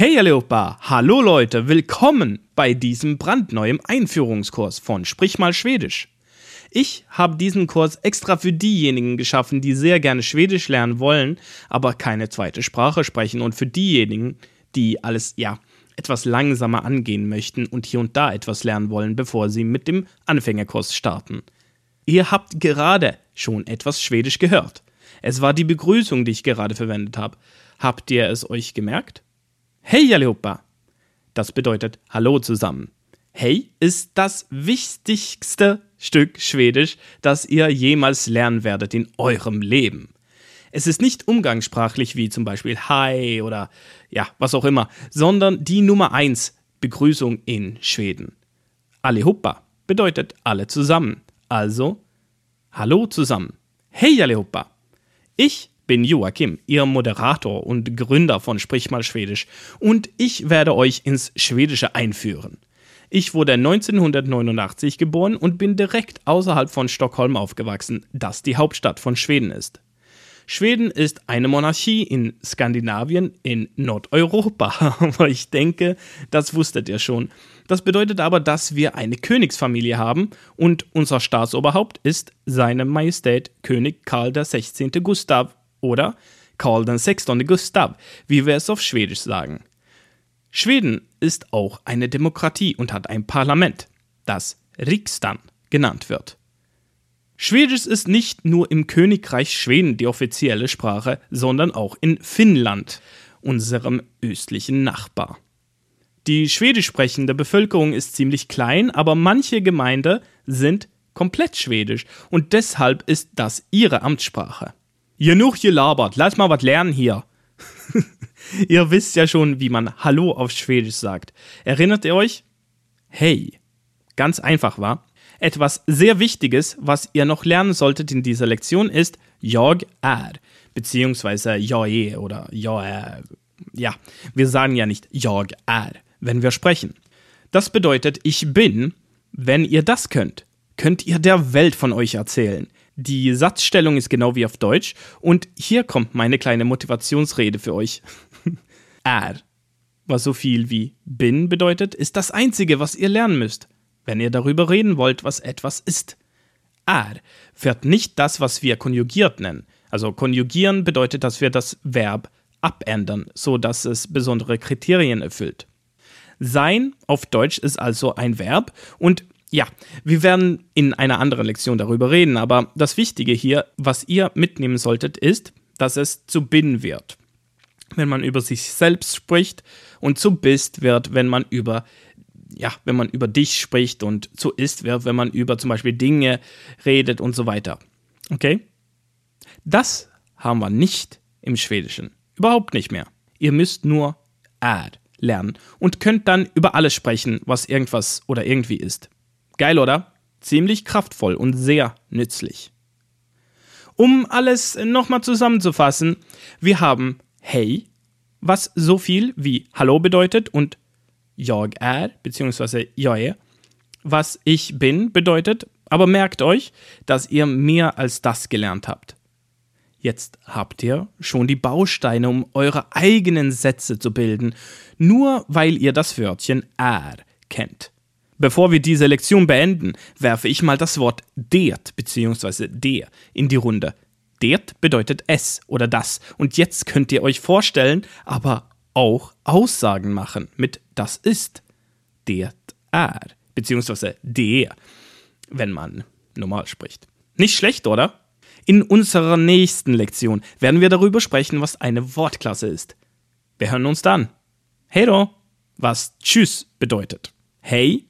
Hey Aleopa, hallo Leute, willkommen bei diesem brandneuen Einführungskurs von Sprich mal Schwedisch. Ich habe diesen Kurs extra für diejenigen geschaffen, die sehr gerne Schwedisch lernen wollen, aber keine zweite Sprache sprechen und für diejenigen, die alles, ja, etwas langsamer angehen möchten und hier und da etwas lernen wollen, bevor sie mit dem Anfängerkurs starten. Ihr habt gerade schon etwas Schwedisch gehört. Es war die Begrüßung, die ich gerade verwendet habe. Habt ihr es euch gemerkt? Hey allihopa! Das bedeutet Hallo zusammen. Hey ist das wichtigste Stück Schwedisch, das ihr jemals lernen werdet in eurem Leben. Es ist nicht umgangssprachlich wie zum Beispiel Hi oder ja, was auch immer, sondern die Nummer 1 Begrüßung in Schweden. Allihopa bedeutet alle zusammen. Also Hallo zusammen. Hey allihopa! Ich bin Joachim, Ihr Moderator und Gründer von Sprich mal Schwedisch und ich werde euch ins Schwedische einführen. Ich wurde 1989 geboren und bin direkt außerhalb von Stockholm aufgewachsen, das die Hauptstadt von Schweden ist. Schweden ist eine Monarchie in Skandinavien in Nordeuropa. Aber ich denke, das wusstet ihr schon. Das bedeutet aber, dass wir eine Königsfamilie haben und unser Staatsoberhaupt ist seine Majestät König Karl XVI. Gustav oder Karl XVI. Gustav, wie wir es auf Schwedisch sagen. Schweden ist auch eine Demokratie und hat ein Parlament, das Riksdagen genannt wird. Schwedisch ist nicht nur im Königreich Schweden die offizielle Sprache, sondern auch in Finnland, unserem östlichen Nachbar. Die schwedisch sprechende Bevölkerung ist ziemlich klein, aber manche Gemeinden sind komplett schwedisch und deshalb ist das ihre Amtssprache. Genug gelabert, lass mal was lernen hier. ihr wisst ja schon, wie man Hallo auf Schwedisch sagt. Erinnert ihr euch? Hey. Ganz einfach, war. Etwas sehr Wichtiges, was ihr noch lernen solltet in dieser Lektion, ist Jag är, beziehungsweise jag oder jag är. Ja, wir sagen ja nicht Jag är, wenn wir sprechen. Das bedeutet, ich bin, wenn ihr das könnt, könnt ihr der Welt von euch erzählen. Die Satzstellung ist genau wie auf Deutsch und hier kommt meine kleine Motivationsrede für euch. er, was so viel wie bin bedeutet, ist das einzige, was ihr lernen müsst, wenn ihr darüber reden wollt, was etwas ist. Er wird nicht das, was wir konjugiert nennen. Also konjugieren bedeutet, dass wir das Verb abändern, so dass es besondere Kriterien erfüllt. Sein auf Deutsch ist also ein Verb und ja, wir werden in einer anderen Lektion darüber reden, aber das Wichtige hier, was ihr mitnehmen solltet, ist, dass es zu bin wird, wenn man über sich selbst spricht und zu bist wird, wenn man über ja, wenn man über dich spricht und zu ist wird, wenn man über zum Beispiel Dinge redet und so weiter. Okay? Das haben wir nicht im Schwedischen. Überhaupt nicht mehr. Ihr müsst nur ad lernen und könnt dann über alles sprechen, was irgendwas oder irgendwie ist. Geil, oder? Ziemlich kraftvoll und sehr nützlich. Um alles nochmal zusammenzufassen, wir haben Hey, was so viel wie Hallo bedeutet und Jag beziehungsweise jag är, was ich bin bedeutet, aber merkt euch, dass ihr mehr als das gelernt habt. Jetzt habt ihr schon die Bausteine, um eure eigenen Sätze zu bilden, nur weil ihr das Wörtchen är kennt. Bevor wir diese Lektion beenden, werfe ich mal das Wort det bzw. der in die Runde. Det bedeutet es oder das. Und jetzt könnt ihr euch vorstellen, aber auch Aussagen machen mit das ist, det är, beziehungsweise der, wenn man normal spricht. Nicht schlecht, oder? In unserer nächsten Lektion werden wir darüber sprechen, was eine Wortklasse ist. Wir hören uns dann. Hey do, was Tschüss bedeutet. Hey